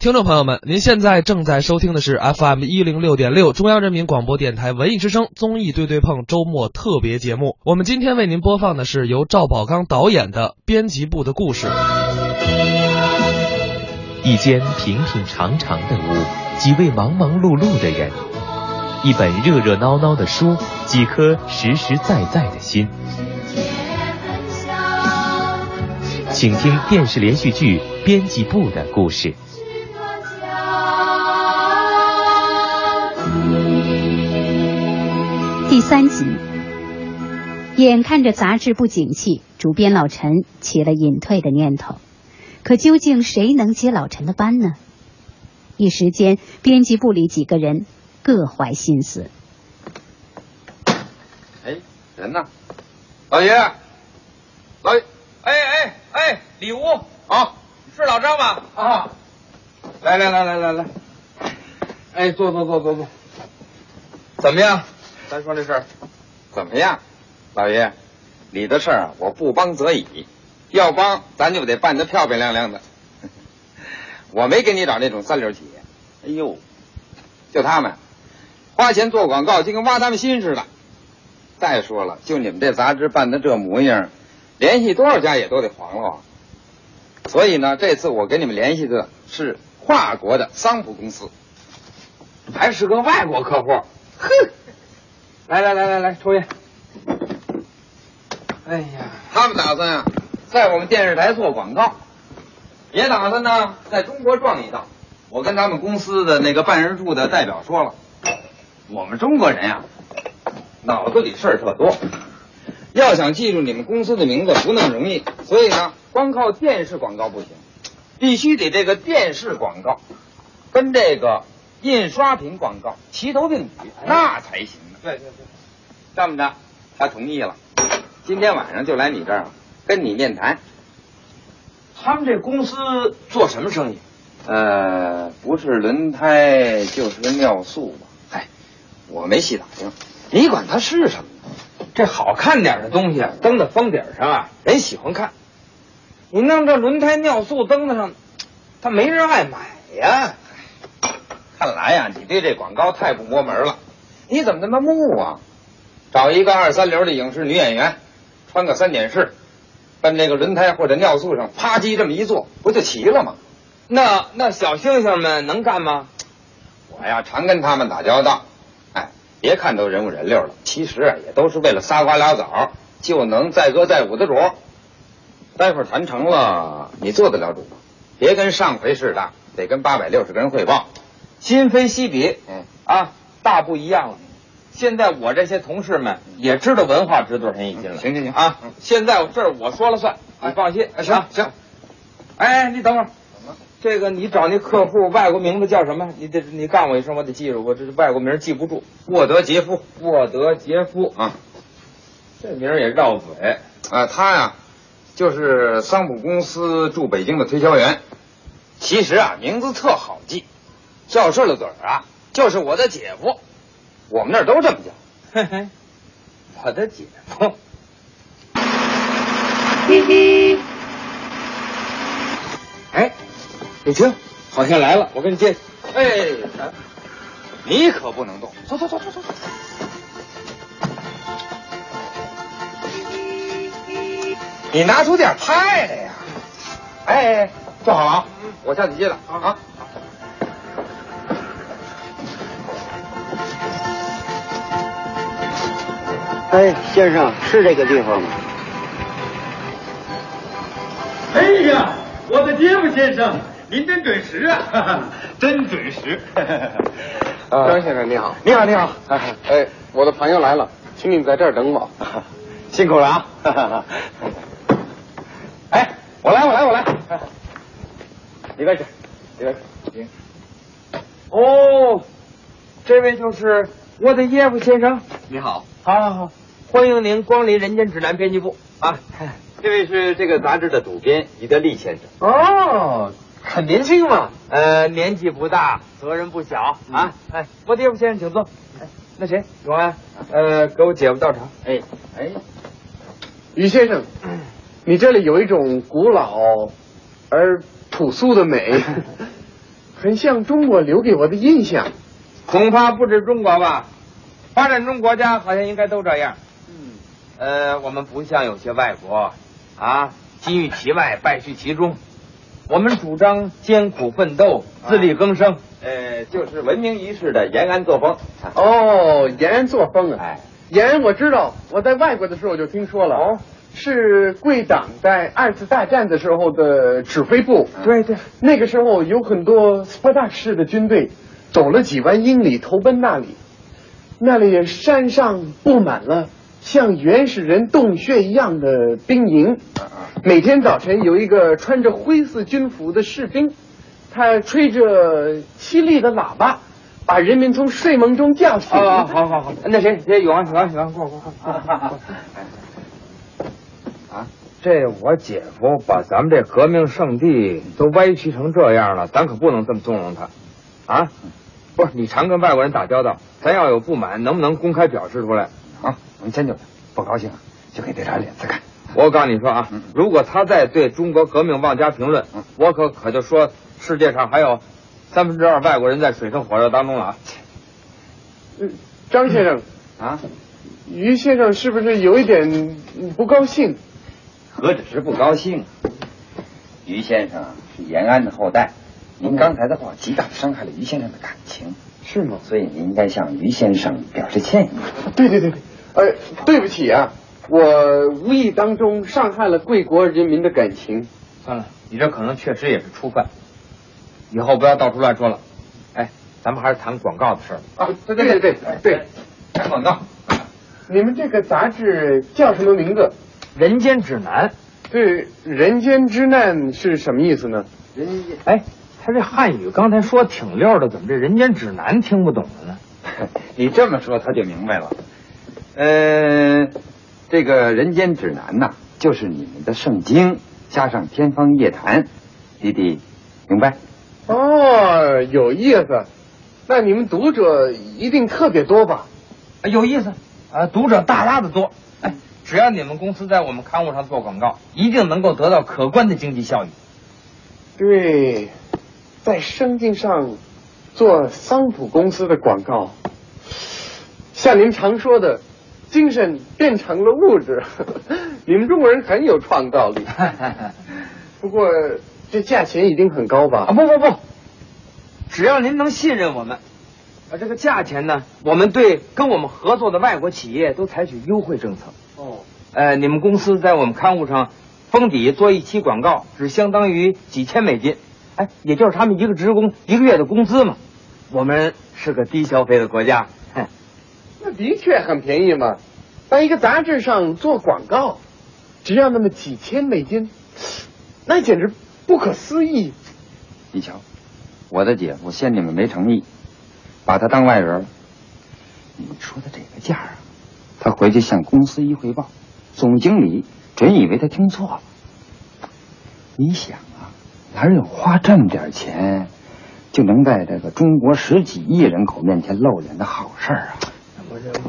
听众朋友们，您现在正在收听的是 FM 一零六点六中央人民广播电台文艺之声综艺对对碰周末特别节目。我们今天为您播放的是由赵宝刚导演的《编辑部的故事》。一间平平常常的屋，几位忙忙碌碌的人，一本热热闹闹的书，几颗实实在在的心。请听电视连续剧《编辑部的故事》。三集，眼看着杂志不景气，主编老陈起了隐退的念头。可究竟谁能接老陈的班呢？一时间，编辑部里几个人各怀心思。哎，人呢？老爷，老爷，哎哎哎，里屋啊，是老张吧？啊，来来来来来来，哎，坐坐坐坐坐，怎么样？咱说这事儿怎么样？老爷，你的事儿我不帮则已，要帮咱就得办得漂漂亮亮的。我没给你找那种三流企业，哎呦，就他们花钱做广告，就跟挖他们心似的。再说了，就你们这杂志办的这模样，联系多少家也都得黄了。所以呢，这次我给你们联系的是跨国的桑普公司，还是个外国客户。哼，来来来来来，抽烟。哎呀，他们打算啊，在我们电视台做广告，也打算呢在中国撞一道。我跟他们公司的那个办事处的代表说了，我们中国人呀。脑子里事儿特多，要想记住你们公司的名字不那么容易，所以呢，光靠电视广告不行，必须得这个电视广告跟这个印刷品广告齐头并举，那才行。对对对，这么着，他同意了，今天晚上就来你这儿跟你面谈。他们这公司做什么生意？呃，不是轮胎就是尿素吧？嗨，我没细打听。你管它是什么呢？这好看点的东西登在封顶上啊，人喜欢看。你弄这轮胎尿素登在上，他没人爱买呀。看来呀，你对这广告太不摸门了。你怎么那么木啊？找一个二三流的影视女演员，穿个三点式，奔这个轮胎或者尿素上啪叽这么一坐，不就齐了吗？那那小星星们能干吗？我呀，常跟他们打交道。哎别看都人五人六了，其实啊也都是为了仨瓜俩枣就能载歌载舞的主。待会儿谈成了，你做得了主吗？别跟上回似的，得跟八百六十个人汇报，今非昔比。嗯啊，大不一样了。现在我这些同事们也知道文化值多少钱一斤了。行行行啊，现在这儿我说了算，你放心。行行。哎，你等会儿。这个你找那客户外国名字叫什么？你得你告诉我一声，我得记住。我这是外国名记不住。沃德杰夫，沃德杰夫啊，这名也绕嘴啊。他呀，就是桑普公司驻北京的推销员。其实啊，名字特好记，叫顺了嘴啊，就是我的姐夫。我们那儿都这么叫。嘿嘿，我的姐夫。嘿嘿。哎。你听，好像来了，我给你接。哎，你可不能动，走走走走走。你拿出点派来呀！哎，坐好了啊，我下去接了啊。哎，先生，是这个地方吗？哎呀，我的杰夫先生。您真准时啊，真准时。张先生你好，你好你好。哎，我的朋友来了，请你在这儿等我。辛苦了啊。哎，我来我来我来。里边去，里边去。哦，这位就是我的耶夫先生。你好，好好好，欢迎您光临人间指南编辑部啊。这位是这个杂志的主编于德利先生。哦。很年轻嘛，呃，年纪不大，责任不小啊。哎，我爹夫先生，请坐。哎，那谁，永安，呃，给我姐夫倒茶。哎，哎，于先生，你这里有一种古老而朴素的美，很像中国留给我的印象。恐怕不止中国吧，发展中国家好像应该都这样。嗯，呃，我们不像有些外国啊，金玉其外，败絮其中。我们主张艰苦奋斗，自力更生。呃，就是文明一世的延安作风。哦，延安作风啊！哎，延安我知道，我在外国的时候就听说了。哦，是贵党在二次大战的时候的指挥部。对对，那个时候有很多斯巴达式的军队，走了几万英里投奔那里。那里山上布满了像原始人洞穴一样的兵营。每天早晨有一个穿着灰色军服的士兵。他吹着凄厉的喇叭，把人民从睡梦中叫醒。好好好好，那谁谁永安永安永安过过过。啊，这我姐夫把咱们这革命圣地都歪曲成这样了，咱可不能这么纵容他。啊，不是你常跟外国人打交道，咱要有不满，能不能公开表示出来？啊，我们迁就，不高兴就给他点脸子看。我告诉你说啊，如果他再对中国革命妄加评论，我可可就说。世界上还有三分之二外国人在水深火热当中啊！张先生啊，于先生是不是有一点不高兴？何止是不高兴？于先生是延安的后代，您刚才的话极大的伤害了于先生的感情，是吗？所以您应该向于先生表示歉意。对对对对，呃，对不起啊，我无意当中伤害了贵国人民的感情。算了，你这可能确实也是初犯。以后不要到处乱说了，哎，咱们还是谈广告的事儿啊！对对对对对，谈广告。你们这个杂志叫什么名字？《人间指南》。对，《人间之难》是什么意思呢？人间，哎，他这汉语刚才说挺溜的，怎么这《人间指南》听不懂了呢？你这么说他就明白了。呃，这个《人间指南》呐，就是你们的圣经加上天方夜谭，弟弟明白？哦，有意思，那你们读者一定特别多吧？有意思啊，读者大拉的多。哎，只要你们公司在我们刊物上做广告，一定能够得到可观的经济效益。对，在圣经上做桑普公司的广告，像您常说的，精神变成了物质，你们中国人很有创造力。不过。这价钱一定很高吧？啊不不不，只要您能信任我们，啊这个价钱呢，我们对跟我们合作的外国企业都采取优惠政策。哦，呃，你们公司在我们刊物上封底做一期广告，只相当于几千美金，哎，也就是他们一个职工一个月的工资嘛。我们是个低消费的国家，那的确很便宜嘛。在一个杂志上做广告，只要那么几千美金，那简直。不可思议！你瞧，我的姐夫嫌你们没诚意，把他当外人。你说的这个价啊，他回去向公司一汇报，总经理准以为他听错了。你想啊，哪有花这么点钱就能在这个中国十几亿人口面前露脸的好事啊？我认为，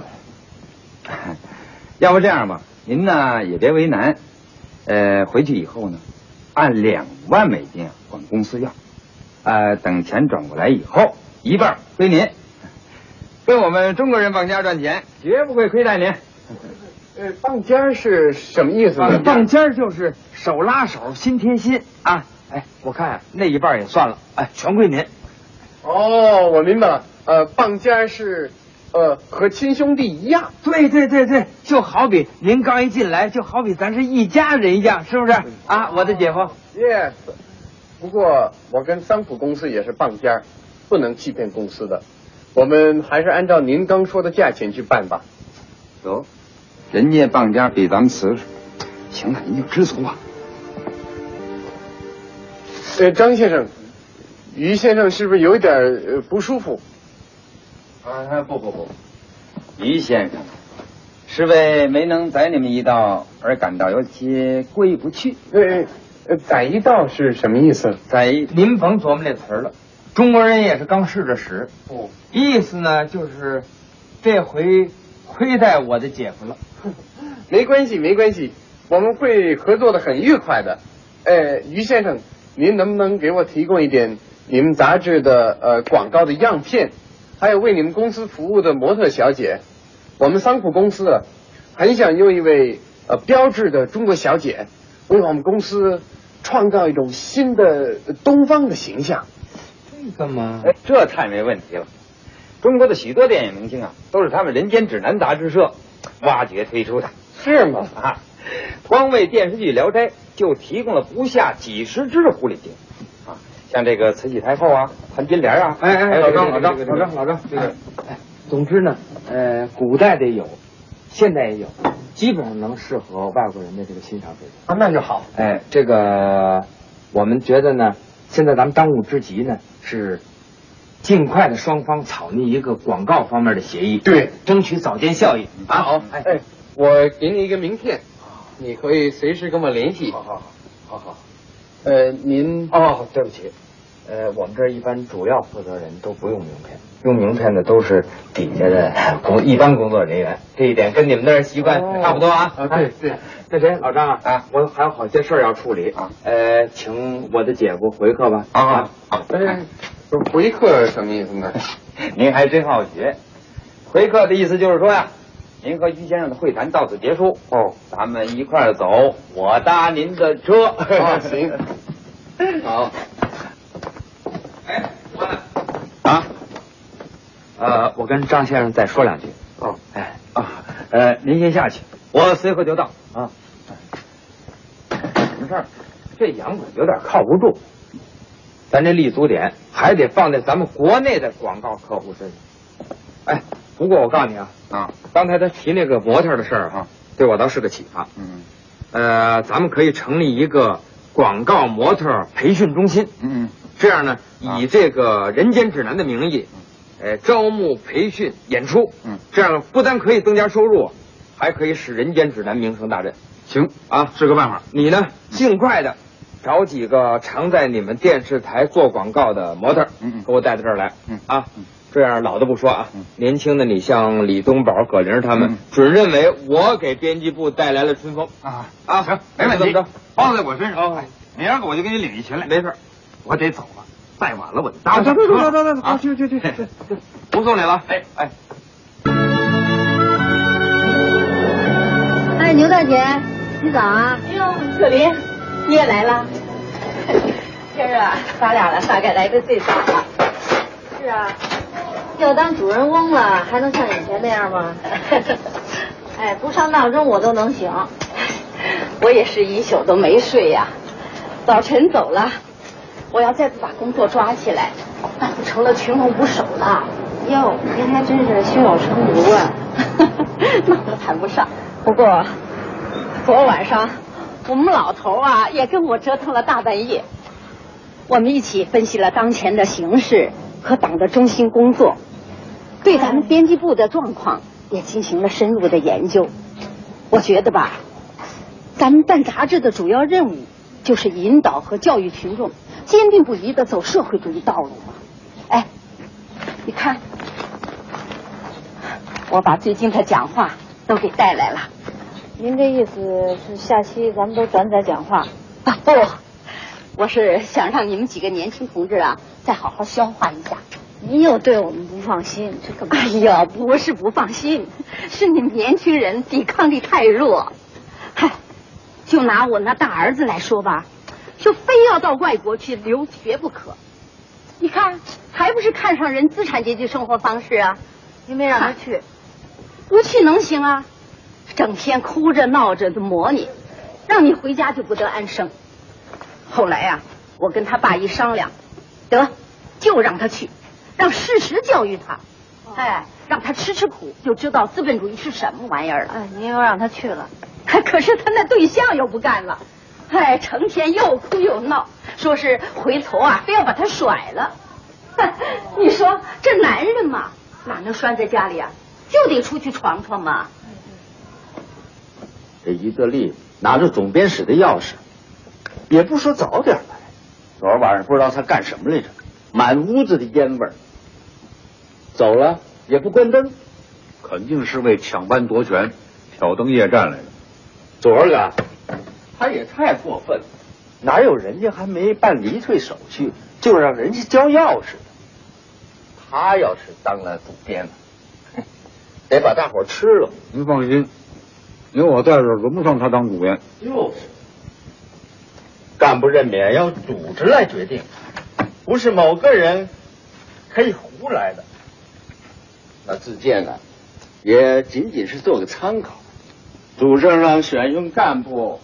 要不这样吧，您呢也别为难，呃，回去以后呢。按两万美金管公司要，呃，等钱转过来以后，一半归您。跟我们中国人傍家赚钱，绝不会亏待您。呃，傍家是什么意思？傍家就是手拉手，心贴心啊！哎，我看那一半也算了，哎，全归您。哦，我明白了。呃，傍家是。呃，和亲兄弟一样，对对对对，就好比您刚一进来，就好比咱是一家人一样，是不是啊？我的姐夫，yes。不过我跟桑普公司也是傍家，不能欺骗公司的。我们还是按照您刚说的价钱去办吧。走，人家傍家比咱们瓷实，行了，您就知足吧。呃，张先生，于先生是不是有一点呃不舒服？啊不不不，于先生，是为没能宰你们一道而感到有些过意不去。呃，宰一道是什么意思？宰，您甭琢磨这词儿了，中国人也是刚试着使。哦，意思呢就是这回亏待我的姐夫了。没关系，没关系，我们会合作的很愉快的。呃，于先生，您能不能给我提供一点你们杂志的呃广告的样片，还有为你们公司服务的模特小姐。我们桑普公司啊，很想用一位呃标志的中国小姐，为我们公司创造一种新的东方的形象。这个嘛，哎，这太没问题了。中国的许多电影明星啊，都是他们《人间指南》杂志社挖掘推出的。是吗？啊，光为电视剧《聊斋》就提供了不下几十支狐狸精啊，像这个慈禧太后啊、潘金莲啊，哎哎，老张，老张，老张，老张，这个哎，总之呢，呃，古代的有，现代也有，基本上能适合外国人的这个欣赏水平。啊，那就好。哎，这个我们觉得呢，现在咱们当务之急呢是尽快的双方草拟一个广告方面的协议，对，争取早见效益啊。好，哎哎，我给你一个名片，你可以随时跟我联系。好好好好好。呃，您哦，对不起，呃，我们这儿一般主要负责人都不用名片，用名片的都是底下的 工一般工作人员，这一点跟你们那儿习惯哦差不多啊。啊对对。那谁，老张啊，啊，我还有好些事儿要处理啊，呃，请我的姐夫回客吧。啊好，哎，不是回客什么意思呢？您还真好学。回客的意思就是说呀，您和于先生的会谈到此结束哦，咱们一块儿走，我搭您的车。啊，行，好。哎，我呢？啊，呃，我跟张先生再说两句。哦，哎啊，呃，您先下去，我随后就到啊。什么事儿？这杨总有点靠不住，咱这立足点还得放在咱们国内的广告客户身上。哎，不过我告诉你啊，啊，刚才他提那个模特的事儿啊，对我倒是个启发。嗯。呃，咱们可以成立一个广告模特培训中心。嗯这样呢，啊。以这个《人间指南》的名义，呃，招募、培训、演出，嗯，这样不但可以增加收入，还可以使《人间指南》名声大振。行。啊，是个办法。你呢，尽快的找几个常在你们电视台做广告的模特，嗯嗯。给我带到这儿来，嗯。啊，这样老的不说啊，嗯年轻的你像李东宝、葛玲他们，嗯准认为我给编辑部带来了春风啊啊，行，没问题怎么着，包在我身上。明儿个我就给你领一群来。没事。我得走了，再晚了我就搭不上。啊走走走走走去去去去去不送你了。哎哎，哎，牛大姐，你早啊！哎呦，可林，你也来了。今儿啊，咱俩呢大概来的最早了。是啊，要当主人翁了，还能像以前那样吗？哎，不上闹钟我都能醒。我也是一宿都没睡呀。早晨走了，我要再不把工作抓起来，那就成了群龙无首了。哟，您还真是胸有成竹啊！那都谈不上。不过，昨晚上我们老头啊也跟我折腾了大半夜，我们一起分析了当前的形势和党的中心工作，对咱们编辑部的状况也进行了深入的研究。我觉得吧，咱们办杂志的主要任务就是引导和教育群众，坚定不移的走社会主义道路嘛。哎，你看，我把最近的讲话都给带来了。您这意思是下期咱们都转载讲话？啊不，我是想让你们几个年轻同志啊，再好好消化一下。你又对我们不放心，这干嘛？哎呀，不是不放心，是你们年轻人抵抗力太弱。嗨，就拿我那大儿子来说吧，就非要到外国去留学不可。你看，还不是看上人资产阶级生活方式啊？你没让他去，不去能行啊？整天哭着闹着的磨你，让你回家就不得安生。后来呀、我跟他爸一商量，得就让他去，让事实教育他，哎，让他吃吃苦，就知道资本主义是什么玩意儿了。哎，您又让他去了，可是他那对象又不干了，哎，成天又哭又闹，说是回头啊，非要把他甩了。你说这男人嘛，哪能拴在家里啊？就得出去闯闯嘛。这于德利拿着总编室的钥匙，也不说早点来。昨儿晚上不知道他干什么来着，满屋子的烟味儿。走了也不关灯，肯定是为抢班夺权、挑灯夜战来的。昨儿个他也太过分了，哪有人家还没办离退手续就让人家交钥匙的。他要是当了主编了，得把大伙吃了。您放心，有我在这儿，轮不上他当主编。就是，干部任免要组织来决定，不是某个人可以胡来的。自荐呢，也仅仅是做个参考。组织上选用干部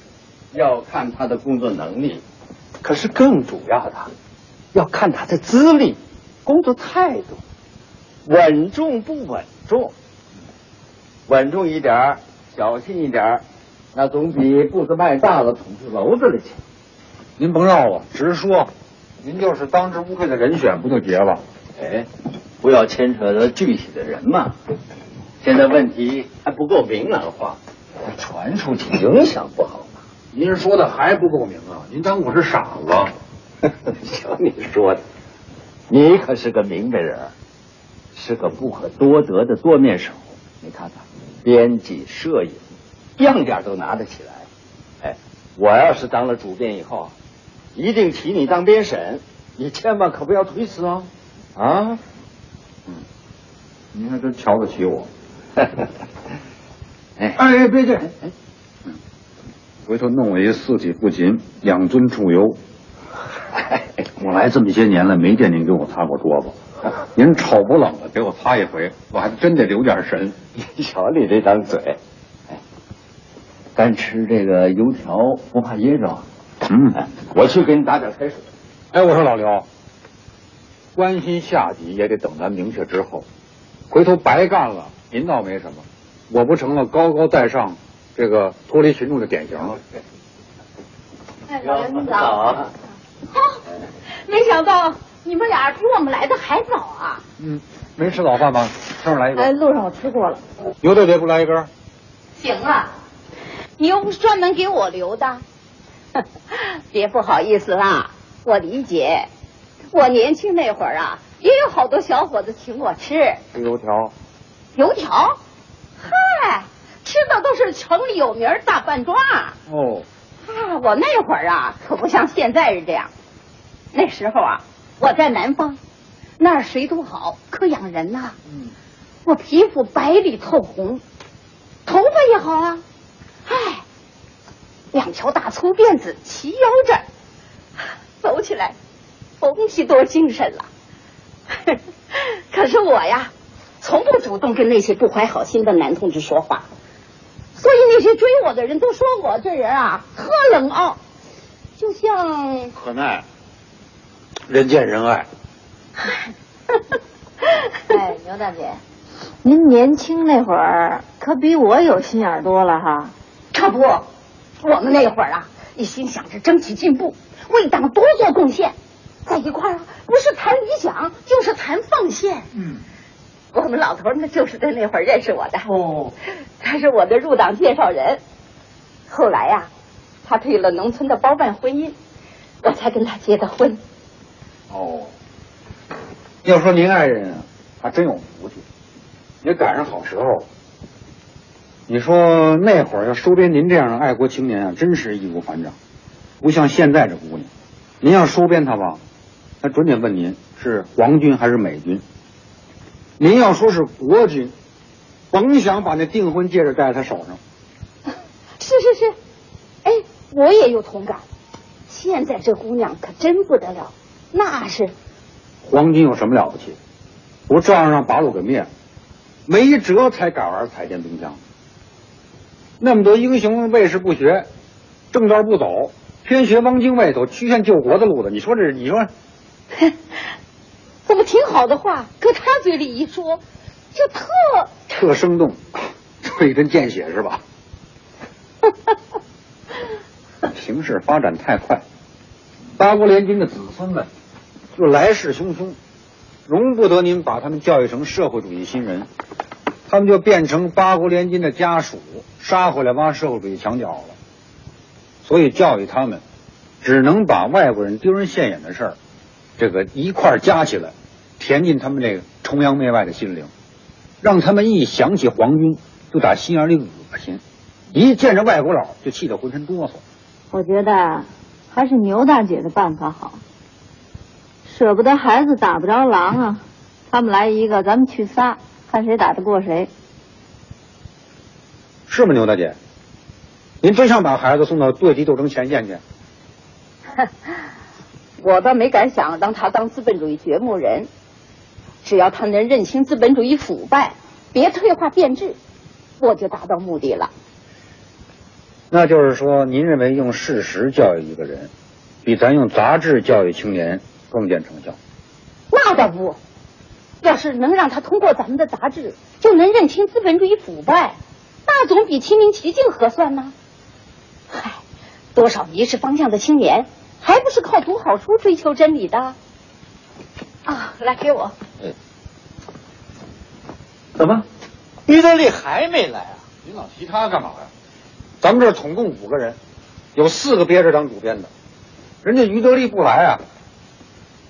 要看他的工作能力，可是更主要的要看他的资历、工作态度，稳重不稳重。稳重一点儿，小心一点儿，那总比步子迈大了捅出篓子里去。您甭绕了，直说，您就是当之无愧的人选，不就结了？哎，不要牵扯到具体的人嘛。现在问题还不够明朗化，传出去影响不好嘛。您说的还不够明啊？您当我是傻子？瞧你说的，你可是个明白人，是个不可多得的多面手。你看看，编辑、摄影，样点都拿得起来。哎，我要是当了主编以后啊，一定提你当编审，你千万可不要推辞哦。啊，嗯，您还真瞧得起我。哎哎，别介，回头弄我一四体不勤，两尊处优。我来这么些年了，没见您给我擦过桌子。您丑不冷了给我擦一回，我还真得留点神。你瞧你这张嘴，哎，干吃这个油条不怕噎着。嗯，我去给你打点开水。哎，我说老刘，关心下级也得等咱明确之后，回头白干了，您倒没什么，我不成了高高在上，这个脱离群众的典型了。哎，老早。啊。哦，没想到你们俩比我们来的还早啊！嗯，没吃早饭吗？上面来一根哎，路上我吃过了。牛队别不来一根？行啊，你又不是专门给我留的，别不好意思啦，我理解。我年轻那会儿啊，也有好多小伙子请我吃吃油条。油条，嗨，吃的都是城里有名大饭庄。哦，啊，我那会儿啊，可不像现在是这样。那时候啊，我在南方，那儿水土好，可养人呐、嗯，我皮肤白里透红，头发也好啊。唉，两条大粗辫子齐腰着，走起来风气多精神了。可是我呀，从不主动跟那些不怀好心的男同志说话，所以那些追我的人都说我这人啊特冷傲，就像可奈，人见人爱。哎，牛大姐，您年轻那会儿可比我有心眼多了哈。可不，我们那会儿啊，一心想着争取进步，为党多做贡献，在一块儿啊，不是谈理想，就是谈奉献。嗯，我们老头儿呢，就是在那会儿认识我的。哦，他是我的入党介绍人。后来呀、他退了农村的包办婚姻，我才跟他结的婚。哦，要说您爱人啊，还真有福气，也赶上好时候。你说那会儿要收编您这样的爱国青年啊，真是义无反掌，不像现在这姑娘。您要收编她吧，她准得问您是皇军还是美军。您要说是国军，甭想把那订婚戒指戴在他手上。是是是，哎，我也有同感。现在这姑娘可真不得了，那是皇军有什么了不起？不照样让八路给灭了？没辙才敢玩彩电冰箱。那么多英雄卫士不学，正道不走，偏学汪精卫走曲线救国的路子。你说这，你说 怎么挺好的话，搁他嘴里一说，就特特生动，这 一针见血是吧？形势发展太快，八国联军的子孙们就来势汹汹，容不得您把他们教育成社会主义新人，他们就变成八国联军的家属，杀回来挖社会主义墙角了。所以教育他们，只能把外国人丢人现眼的事儿，这个一块儿加起来，填进他们这个崇洋媚外的心灵，让他们一想起皇军就打心眼里恶心，一见着外国佬就气得浑身哆嗦。我觉得还是牛大姐的办法好。舍不得孩子打不着狼啊！他们来一个，咱们去仨，看谁打得过谁。是吗，牛大姐？您真想把孩子送到对敌斗争前线去？我倒没敢想让他当资本主义掘墓人，只要他能认清资本主义腐败，别退化变质，我就达到目的了。那就是说，您认为用事实教育一个人，比咱用杂志教育青年更见成效？那倒不，要是能让他通过咱们的杂志就能认清资本主义腐败，那总比亲临其境合算呢。嗨，多少迷失方向的青年，还不是靠读好书追求真理的？啊，来给我。怎么，于德利还没来啊？您老提他干嘛呀？咱们这儿总共五个人，有四个憋着当主编的，人家于德利不来啊，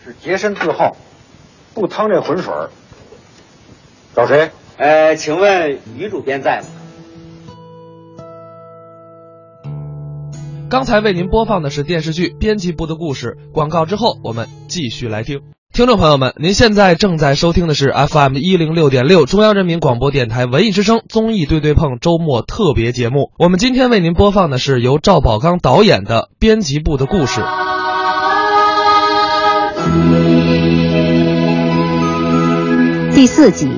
是洁身自好，不趟这浑水儿。找谁？呃，请问于主编在吗？刚才为您播放的是电视剧《编辑部的故事》，广告之后我们继续来听。听众朋友们，您现在正在收听的是 FM 一零六点六中央人民广播电台文艺之声综艺对对碰周末特别节目。我们今天为您播放的是由赵宝刚导演的《编辑部的故事》第四集。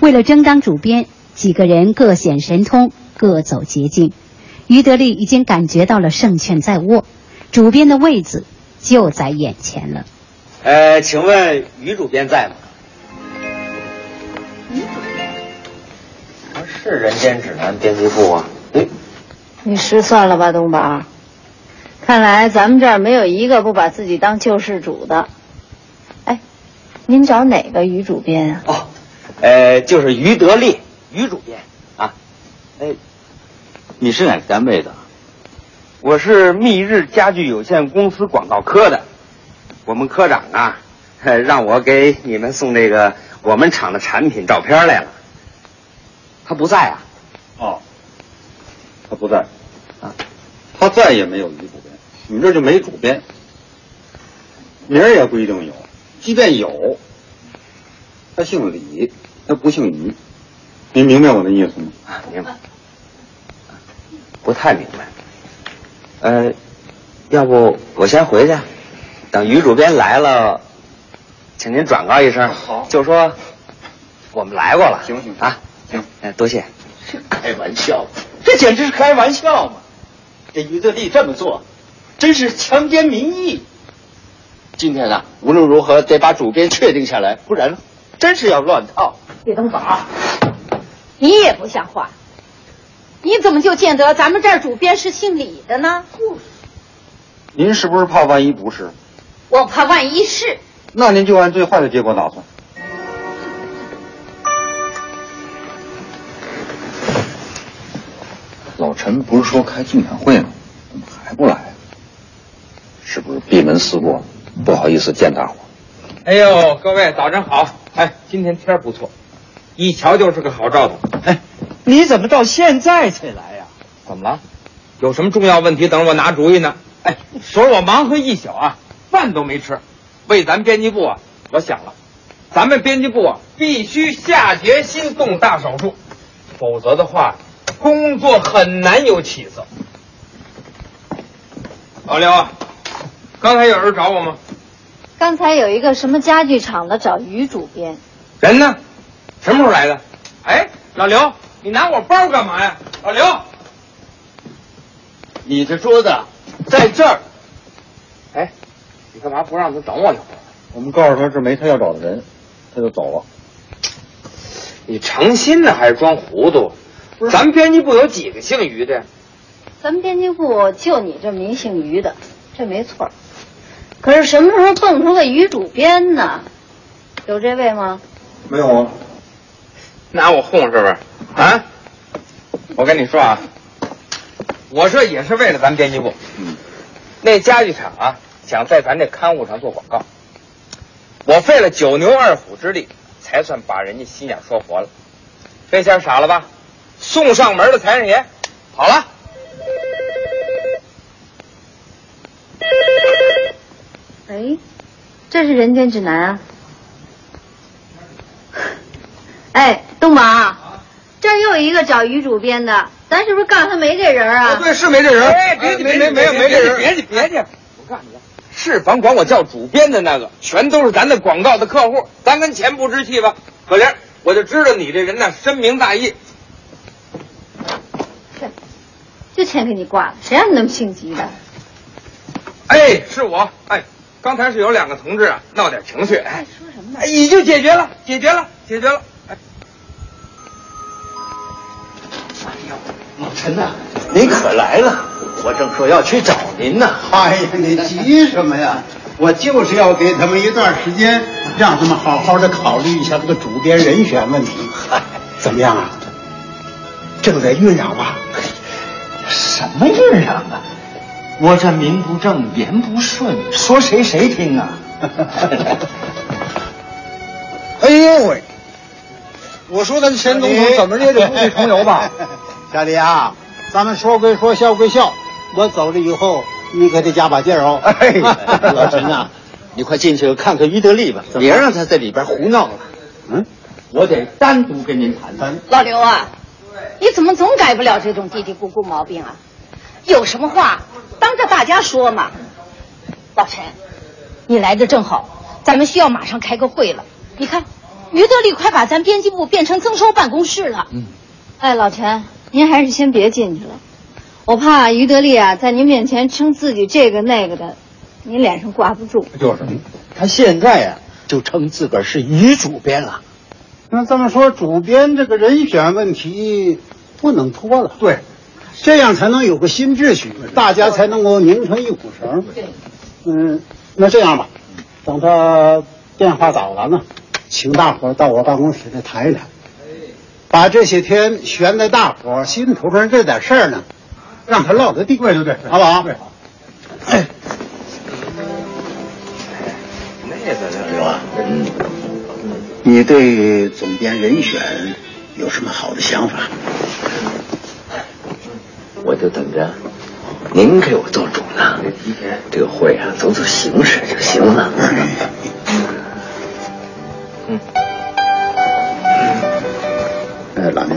为了争当主编，几个人各显神通，各走捷径。于德利已经感觉到了胜券在握，主编的位子就在眼前了。呃，请问于主编在吗？于主编，他是人间指南编辑部啊？哎，你失算了吧，东宝？看来咱们这儿没有一个不把自己当救世主的。哎，您找哪个于主编啊？哦，呃，就是于德利，于主编啊。哎，你是哪个单位的？我是密日家具有限公司广告科的。我们科长啊，让我给你们送这个我们厂的产品照片来了。他不在啊？哦，他不在啊，他再也没有于主编，你们这就没主编，名儿也不一定有，即便有，他姓李，他不姓于，您明白我的意思吗？明白，不太明白。呃，要不我先回去。等于主编来了，请您转告一声，好，就说我们来过了。行行啊，行，哎，多谢。这开玩笑，这简直是开玩笑嘛！这于德利这么做，真是强奸民意。今天呢，无论如何得把主编确定下来，不然真是要乱套。李东宝，你也不像话，你怎么就见得咱们这儿主编是姓李的呢？您是不是怕万一不是？我怕万一是，那您就按最坏的结果打算。老陈不是说开竞选会吗？怎么还不来？是不是闭门思过，不好意思见大伙？哎呦，各位早上好！哎，今天天不错，一瞧就是个好兆头。哎，你怎么到现在才来呀？怎么了？有什么重要问题等着我拿主意呢？哎，昨儿我忙活一宿啊。饭都没吃，为咱编辑部啊，我想了，咱们编辑部啊必须下决心动大手术，否则的话，工作很难有起色。老刘啊，刚才有人找我吗？刚才有一个什么家具厂的找于主编，人呢？什么时候来的？哎，老刘，你拿我包干嘛呀？老刘，你这桌子在这儿。哎。你干嘛不让他等我一会儿？我们告诉他这没他要找的人，他就走了。你成心呢还是装糊涂？咱们编辑部有几个姓于的？咱们编辑部就你这名姓于的，这没错。可是什么时候蹦出个于主编呢？有这位吗？没有啊。拿我哄是不是？啊？我跟你说啊，我这也是为了咱编辑部。嗯。那家具厂啊。想在咱这刊物上做广告，我费了九牛二虎之力，才算把人家心眼说活了。这下傻了吧？送上门的财神爷，好了。哎，这是人间指南啊。哎，东宝，这儿又一个找于主编的，咱是不是告诉他没这人啊？对，是没这人。哎，别没没没有没这人，别介别介，我告诉你，是甭管我叫主编的那个，全都是咱的广告的客户，咱跟钱不置气吧？可怜，我就知道你这人呢深明大义。就钱给你挂了，谁让你那么性急的？哎，是我。哎，刚才是有两个同志啊闹点情绪，哎，说什么呢？哎，已经解决了，解决了，解决了。老陈呐、您可来了，我正说要去找您呢。哎呀，你急什么呀？我就是要给他们一段时间，让他们好好的考虑一下这个主编人选问题。嗨，怎么样啊？正在酝酿吧？什么酝酿啊？我这名不正言不顺，说谁谁听啊？哎呦喂！我说咱钱总统怎么也得故地重游吧？小李啊，咱们说归说，笑归笑，我走了以后，你可得加把劲儿哦。哎，老陈呐、你快进去看看于德利吧，别让他在里边胡闹了。嗯，我得单独跟您谈谈。老刘啊，你怎么总改不了这种嘀嘀咕咕毛病啊？有什么话当着大家说嘛。老陈，你来的正好，咱们需要马上开个会了。你看，于德利快把咱编辑部变成增收办公室了。嗯，哎，老陈，您还是先别进去了，我怕于德利啊在您面前称自己这个那个的，您脸上挂不住。就是，他现在呀、就称自个儿是于主编了。那这么说，主编这个人选问题不能拖了。对，这样才能有个新秩序，大家才能够拧成一股绳。对嗯，那这样吧，等他电话打完了，请大伙儿到我办公室来谈一谈，把这些天悬在大伙心头上这点事儿呢，让他落个地。对对对，好不好？对。哎，那个刘啊，嗯，你对总编人选有什么好的想法？我就等着您给我做主呢。这个会啊，走走形式就行了。哎，老牛，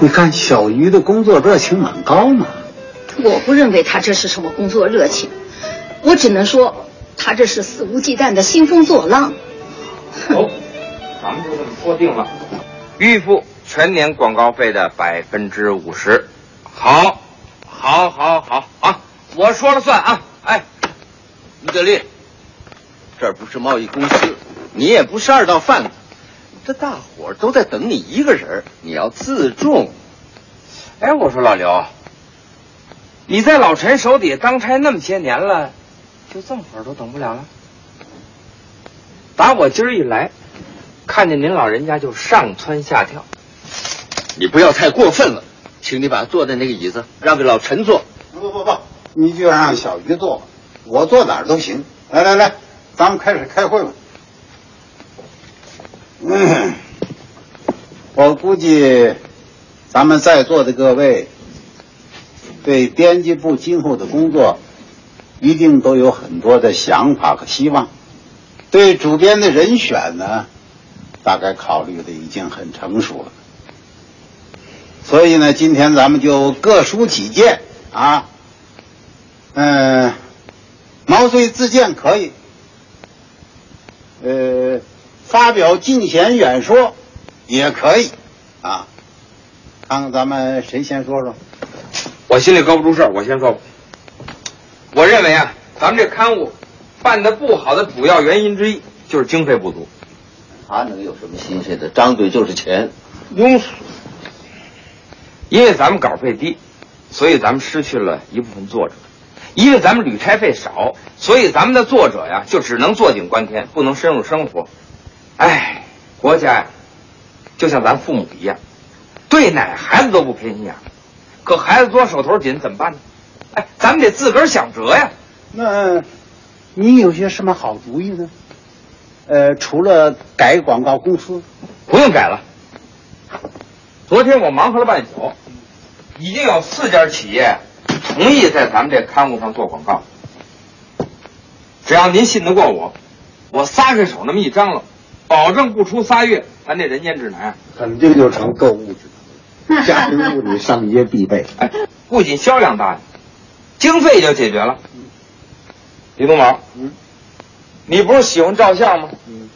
你看小鱼的工作热情蛮高嘛。我不认为他这是什么工作热情，我只能说他这是肆无忌惮的兴风作浪。哦，咱们就这么说定了，预付全年广告费的百分之五十。好，好，好，好啊！我说了算啊！哎，于德利，这儿不是贸易公司，你也不是二道贩子，这大伙儿都在等你一个人，你要自重。哎，我说老刘，你在老陈手底下当差那么些年了，就这么会儿都等不了了？打我今儿一来，看见您老人家就上蹿下跳。你不要太过分了，请你把坐的那个椅子让给老陈坐。不不不，你就让小鱼坐吧，我坐哪儿都行。来来来，咱们开始开会吧。嗯，我估计咱们在座的各位对编辑部今后的工作一定都有很多的想法和希望。对主编的人选呢，大概考虑的已经很成熟了。所以呢，今天咱们就各抒己见啊。嗯、毛遂自荐可以，呃，发表竞选演说也可以啊。看看咱们谁先说说？我心里搁不住事儿，我先说吧。我认为啊，咱们这刊物办的不好的主要原因之一就是经费不足。他能有什么新鲜的？张嘴就是钱。庸俗。因为咱们稿费低，所以咱们失去了一部分作者；因为咱们旅差费少，所以咱们的作者呀就只能坐井观天，不能深入生活。哎，国家呀，就像咱父母一样，对哪孩子都不偏心眼儿，可孩子多手头紧怎么办呢？哎，咱们得自个儿想辙呀。那你有些什么好主意呢？呃，除了改广告公司，不用改了。昨天我忙活了半宿，已经有四家企业同意在咱们这刊物上做广告。只要您信得过我，我撒开手那么一张罗，保证不出仨月，咱这人间指南肯定就成购物指南，家庭物理上街必备。哎，不仅销量大，经费就解决了。李东宝，嗯，你不是喜欢照相吗？嗯，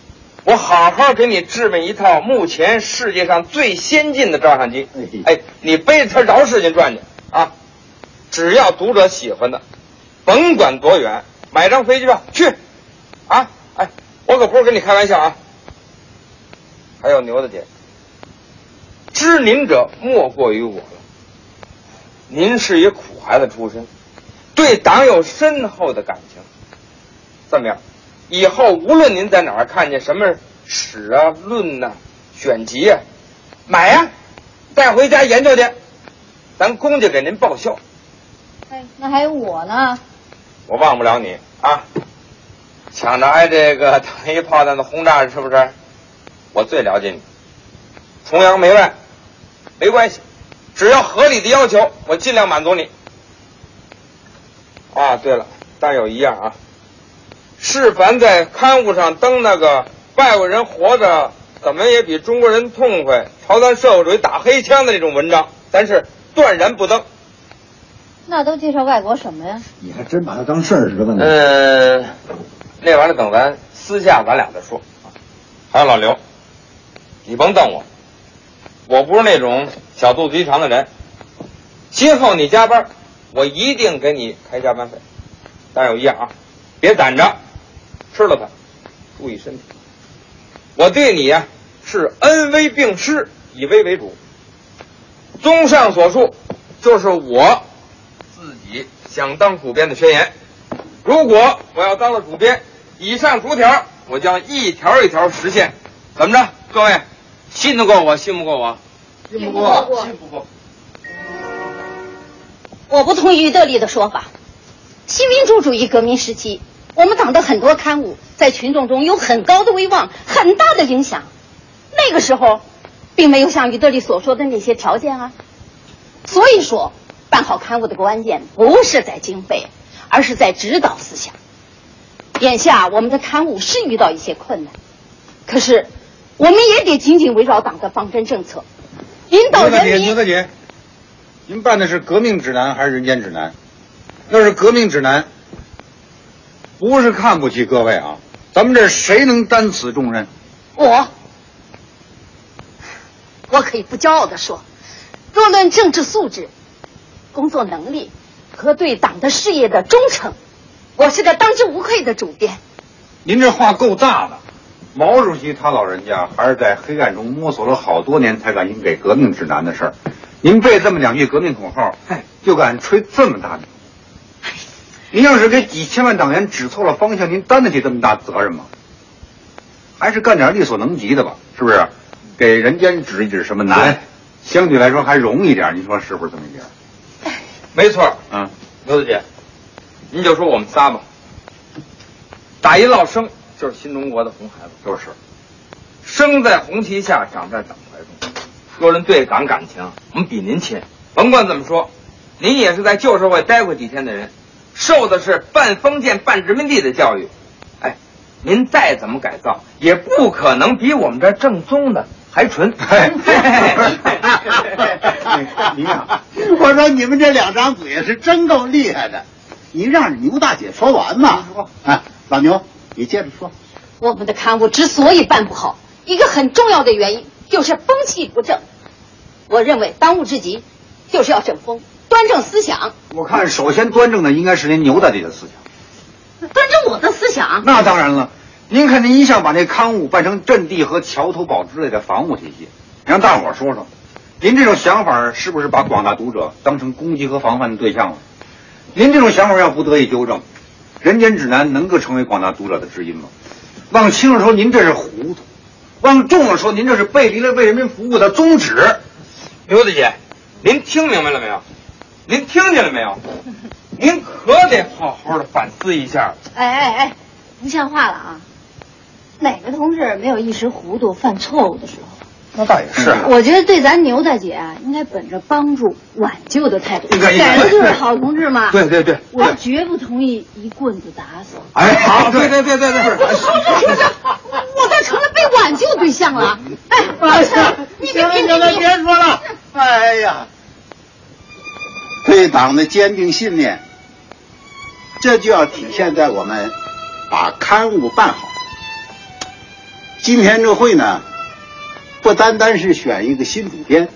我好好给你置办一套目前世界上最先进的照相机。哎，你背着它绕世界转去啊！只要读者喜欢的，甭管多远，买张飞机票去，啊！哎，我可不是跟你开玩笑啊。还有牛大姐，知您者莫过于我了。您是一苦孩子出身，对党有深厚的感情。这么样，以后无论您在哪儿看见什么史啊、论呐、选集啊，买呀、带回家研究去，咱公家给您报销。哎，那还有我呢。我忘不了你啊！抢着挨这个糖衣炮弹的轰炸是不是？我最了解你，崇洋媚外没关系，只要合理的要求，我尽量满足你。啊，对了，但有一样啊，是凡在刊物上登那个外国人活着怎么也比中国人痛快，朝咱社会主义打黑枪的那种文章，咱是断然不登。那都介绍外国什么呀？你还真把它当事儿似的呢。呃，那玩意儿等咱私下咱俩再说。还有老刘，你甭瞪我，我不是那种小肚鸡肠的人。今后你加班，我一定给你开加班费。但有一样啊，别攒着，吃了它，注意身体。我对你呀、是恩威并施，以威为主。综上所述，就是我自己想当主编的宣言。如果我要当了主编，以上逐条我将一条一条实现。怎么着，各位，信得过我，信不过我？信不过信不过。我不同意于德利的说法。新民主主义革命时期，我们党的很多刊物在群众中有很高的威望，很大的影响。那个时候，并没有像于德利所说的那些条件啊。所以说，办好刊物的关键不是在经费，而是在指导思想。眼下我们的刊物是遇到一些困难，可是我们也得紧紧围绕党的方针政策，引导牛大姐，人民。牛大姐，您办的是革命指南还是人间指南？要是革命指南，不是看不起各位啊，咱们这谁能担此重任？我，我可以不骄傲地说，若论政治素质、工作能力和对党的事业的忠诚，我是个当之无愧的主编。您这话够大的。毛主席他老人家还是在黑暗中摸索了好多年才敢应给革命指南的事儿。您背这么两句革命口号，就敢吹这么大牛？您要是给几千万党员指错了方向，您担得起这么大责任吗？还是干点力所能及的吧，是不是？给人间指一指什么难，相对来说还容易点，您说是不是这么一点？没错，嗯，刘大姐，您就说我们仨吧。打一落生就是新中国的红孩子，就是，生在红旗下，长在党怀中。若论对党感情，我们比您亲。甭管怎么说，您也是在旧社会待过几天的人，受的是半封建半殖民地的教育。哎，您再怎么改造，也不可能比我们这正宗的还纯。您呀，我说你们这两张嘴是真够厉害的，您让牛大姐说完嘛。哎，老牛，你接着说。我们的刊物之所以办不好，一个很重要的原因就是风气不正。我认为当务之急就是要整风，端正思想。我看首先端正的应该是您牛大姐的思想。端正我的思想。那当然了，您看您一向把那刊物办成阵地和桥头堡之类的防务体系，让大伙儿说说，您这种想法是不是把广大读者当成攻击和防范的对象了？您这种想法要不得以纠正，《人间指南》能够成为广大读者的知音吗？往轻了说，您这是糊涂；往重了说，您这是背离了为人民服务的宗旨。刘大姐，您听明白了没有？您听见了没有？您可得好好的反思一下。哎哎哎，不像话了啊！哪个同志没有一时糊涂犯错误的时候？那倒也是啊。我觉得对咱牛大姐啊，应该本着帮助、挽救的态度，应该应该赶上就是好同志嘛。对对对，我绝不同意一棍子打死。哎，好，对对对对对，我倒成了被挽救对象了。哎，老师，你行了行了，别说了。哎呀，对党的坚定信念，这就要体现在我们把刊物办好。今天这会呢，不单单是选一个新主编，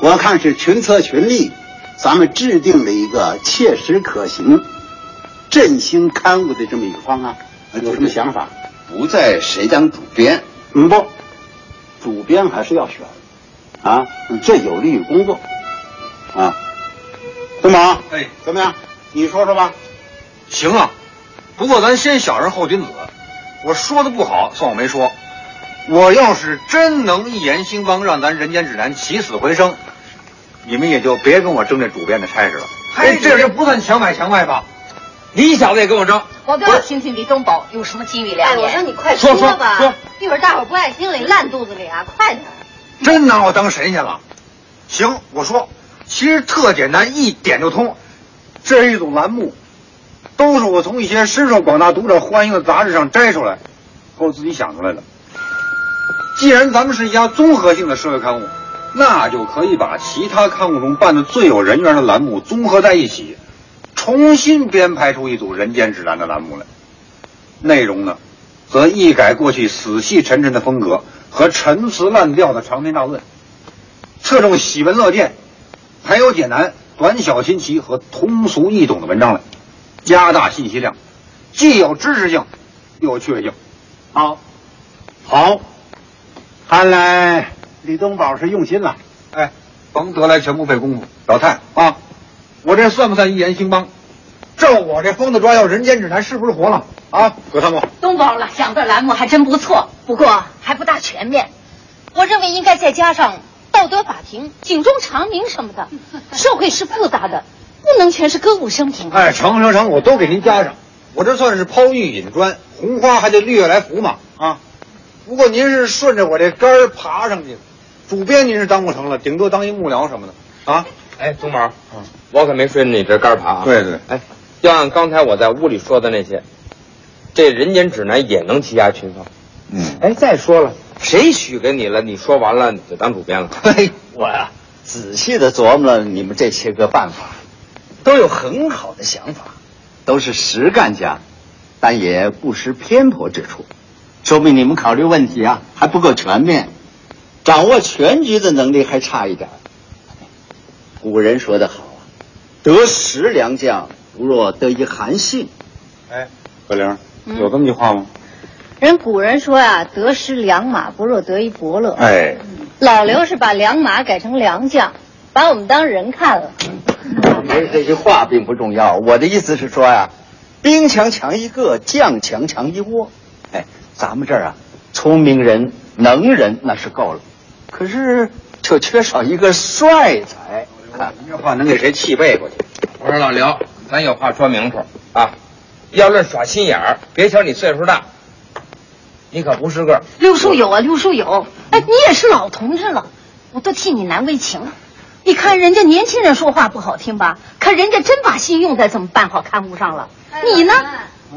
我看是群策群力，咱们制定了一个切实可行、振兴刊物的这么一个方案。有什么想法？不在谁当主编，嗯不，主编还是要选，啊，这有利于工作，啊，东宝，哎，怎么样？你说说吧。行啊，不过咱先小人后君子，我说的不好，算我没说。我要是真能一言兴邦，让咱人间指南起死回生，你们也就别跟我争这主编的差事了。哎，这这不算强买强卖吧？你小子也跟我争？我倒要听听李东宝有什么机密良哎，我说你快说说吧，说一会儿大伙不爱听了，你烂肚子里啊，快点。真拿我当神仙了？行，我说，其实特简单，一点就通。这是一组栏目，都是我从一些深受广大读者欢迎的杂志上摘出来，后自己想出来的。既然咱们是一家综合性的社会刊物，那就可以把其他刊物中办的最有人缘的栏目综合在一起，重新编排出一组人间指南的栏目来。内容呢，则一改过去死气沉沉的风格和陈词滥调的长篇大论，侧重喜闻乐见、排忧解难、短小新奇和通俗易懂的文章来，加大信息量，既有知识性，又有趣味性。好，好，看来李东宝是用心了。哎，甭得来全不费功夫，老太啊，我这算不算一言兴邦？照我这疯子抓药人间指南是不是活了啊？葛参谋，东宝了想的栏目还真不错，不过还不大全面。我认为应该再加上道德法庭、警钟长鸣什么的。社会是复杂的，不能全是歌舞升平。哎，成成成，我都给您加上。我这算是抛玉引砖，红花还得绿叶来扶嘛啊！不过您是顺着我这杆儿爬上去的，主编您是当不成了，顶多当一幕僚什么的啊。哎，宗毛，我可没顺着你这杆儿爬啊。对对，哎，要按刚才我在屋里说的那些，这人间指南也能欺压群芳。嗯，哎，再说了，谁许给你了？你说完了你就当主编了？嘿，我呀、仔细的琢磨了你们这些个办法，都有很好的想法，都是实干家，但也不失偏颇之处，说明你们考虑问题啊还不够全面，掌握全局的能力还差一点。古人说得好啊，得十良将，不若得一韩信。哎，葛玲，有这么句话吗？人古人说呀、得失良马，不若得一伯乐。哎，老刘是把良马改成良将，把我们当人看了。其实这句话并不重要，我的意思是说呀、兵强强一个，将强强一窝。哎，咱们这儿啊，聪明人、能人那是够了，可是就缺少一个帅才。啊，您这话能给谁气背过去？我说老刘，咱有话说明处啊。要论耍心眼儿，别瞧你岁数大，你可不是个儿。刘书友啊，六叔有，哎，你也是老同志了，我都替你难为情了。你看人家年轻人说话不好听吧，可人家真把心用在怎么办好刊物上了。你呢？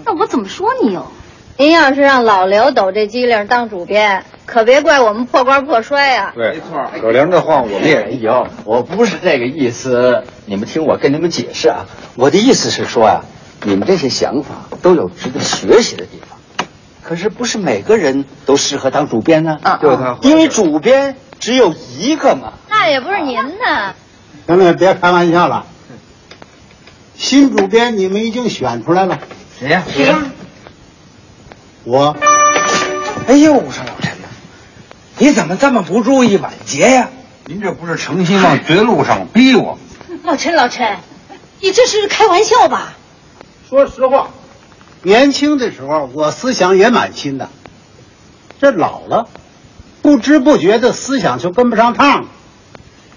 那我怎么说你哟？您要是让老刘抖这机灵当主编，可别怪我们破罐破摔呀、对，没错。葛玲这话我们也有，我不是这个意思，你们听我跟你们解释啊。我的意思是说啊、你们这些想法都有值得学习的地方，可是不是每个人都适合当主编呢？啊就他因为主编只有一个嘛。那也不是您呢。行了别开玩笑了，新主编你们已经选出来了，谁呀、谁呀、我。哎呦，我说老陈呐，你怎么这么不注意晚节呀？您这不是诚心往绝路上逼我？老陈，老陈，你这是开玩笑吧？说实话，年轻的时候我思想也蛮新的，这老了，不知不觉的思想就跟不上趟了。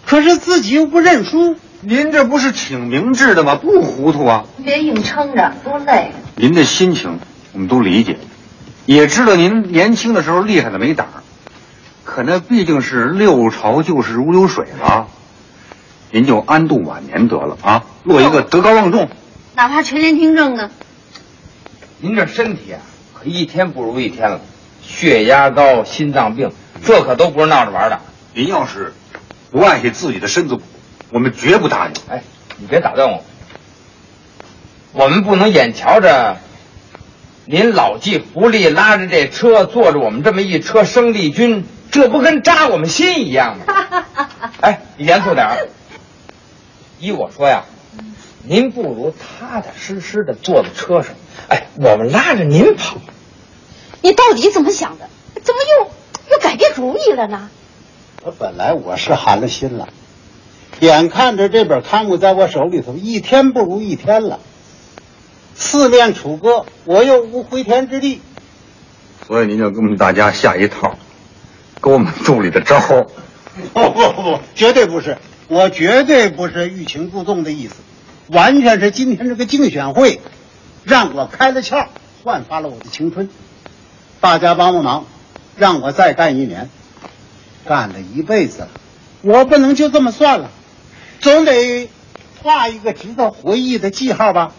可是自己又不认输，您这不是挺明智的吗？不糊涂啊！别硬撑着，多累。您的心情我们都理解，也知道您年轻的时候厉害的没胆儿，可可那毕竟是六朝旧事如流水了，您就安度晚年得了啊，落一个德高望重。哪怕垂帘听政呢？您这身体啊，可一天不如一天了，血压高、心脏病，这可都不是闹着玩的。您要是不爱惜自己的身子骨，我们绝不答应。哎，你别打断我，我们不能眼瞧着您老骥伏枥，拉着这车，坐着我们这么一车生力军，这不跟扎我们心一样吗？哎，你严肃点儿。依我说呀，您不如踏踏实实的坐在车上，哎，我们拉着您跑。你到底怎么想的？怎么又又改变主意了呢？我本来我是寒了心了，眼看着这本刊物在我手里头一天不如一天了，四面楚歌，我又无回天之力。所以您就给我们大家下一套，给我们助理的招儿。不不不不，绝对不是，我绝对不是欲擒故纵的意思，完全是今天这个竞选会，让我开了窍，焕发了我的青春。大家帮帮忙，让我再干一年，干了一辈子了，我不能就这么算了，总得画一个值得回忆的记号吧。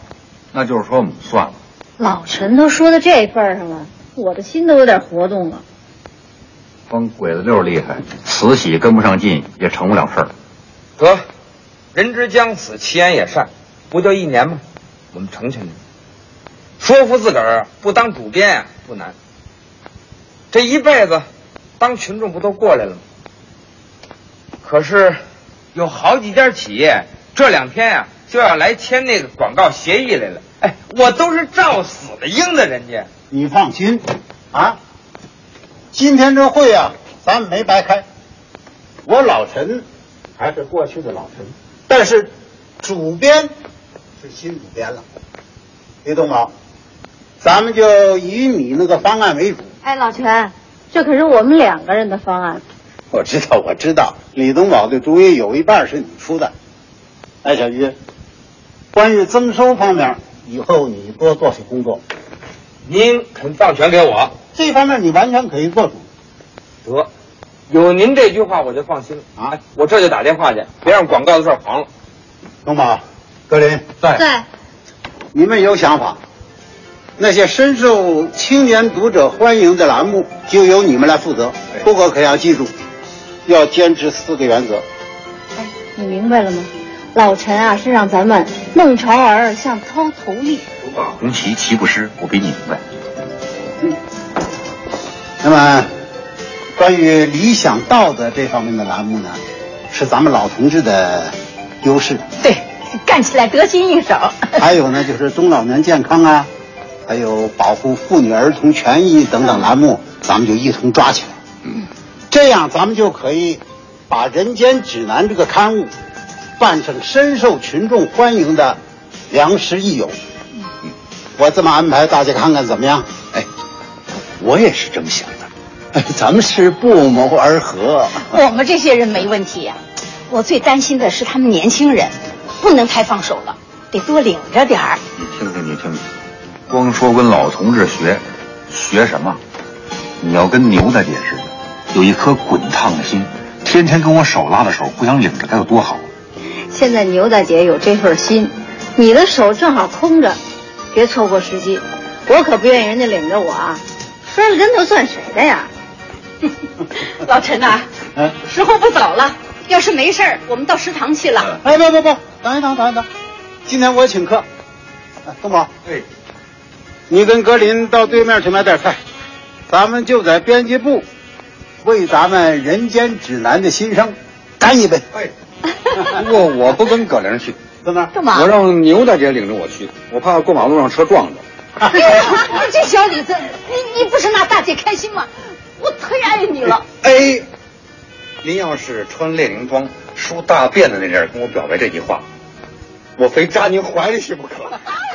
那就是说我们算了。老陈都说到这份儿上了，我的心都有点活动了。光鬼子六厉害，慈禧跟不上劲也成不了事儿。得，人之将死，其言也善，不就一年吗？我们成全你，说服自个儿不当主编啊，不难。这一辈子，当群众不都过来了吗？可是，有好几家企业这两天呀、就要来签那个广告协议来了。哎，我都是照死的应的人家。你放心，啊，今天这会啊，咱们没白开。我老陈还是过去的老陈，但是主编是新主编了。李东宝，咱们就以你那个方案为主。哎，老陈，这可是我们两个人的方案。我知道，我知道，李东宝的主意有一半是你出的。哎，小于，关于增收方面，以后你多做些工作。您肯放权给我？这方面你完全可以做主。得，有您这句话我就放心了啊！我这就打电话去，别让广告的事儿黄了。东宝，格林在在，你们有想法，那些深受青年读者欢迎的栏目就由你们来负责。不过可要记住，要坚持四个原则。哎你明白了吗？老陈啊，是让咱们弄潮儿像抛头粒。红旗旗不湿，我比你明白。那么，关于理想道德这方面的栏目呢，是咱们老同志的优势。对，干起来得心应手。还有呢，就是中老年健康啊，还有保护妇女儿童权益等等栏目，咱们就一同抓起来。嗯，这样咱们就可以把《人间指南》这个刊物办成深受群众欢迎的良师益友。我这么安排，大家看看怎么样？哎，我也是这么想的。哎，咱们是不谋而合。我们这些人没问题呀、我最担心的是他们年轻人，不能太放手了，得多领着点儿。你听听，你听听，光说跟老同志学，学什么？你要跟牛大姐似的，有一颗滚烫的心，天天跟我手拉着手，互相领着，该有多好！现在牛大姐有这份心，你的手正好空着，别错过时机。我可不愿意人家领着我啊，摔了跟头算谁的呀？老陈呐、哎，时候不早了，要是没事儿，我们到食堂去了。哎，不不不，等一等，等一等，今天我请客。哎，东宝，哎，你跟格林到对面去买点菜，咱们就在编辑部为咱们《人间指南》的新生干一杯。哎，不过我不跟葛玲去，在那？干嘛我让牛大姐领着我去，我怕过马路让车撞着。这小李子，你你不是拿大姐开心吗？我忒爱你了。哎，您要是穿列宁装、梳大辫子那阵跟我表白这句话，我非扎您怀里去不可。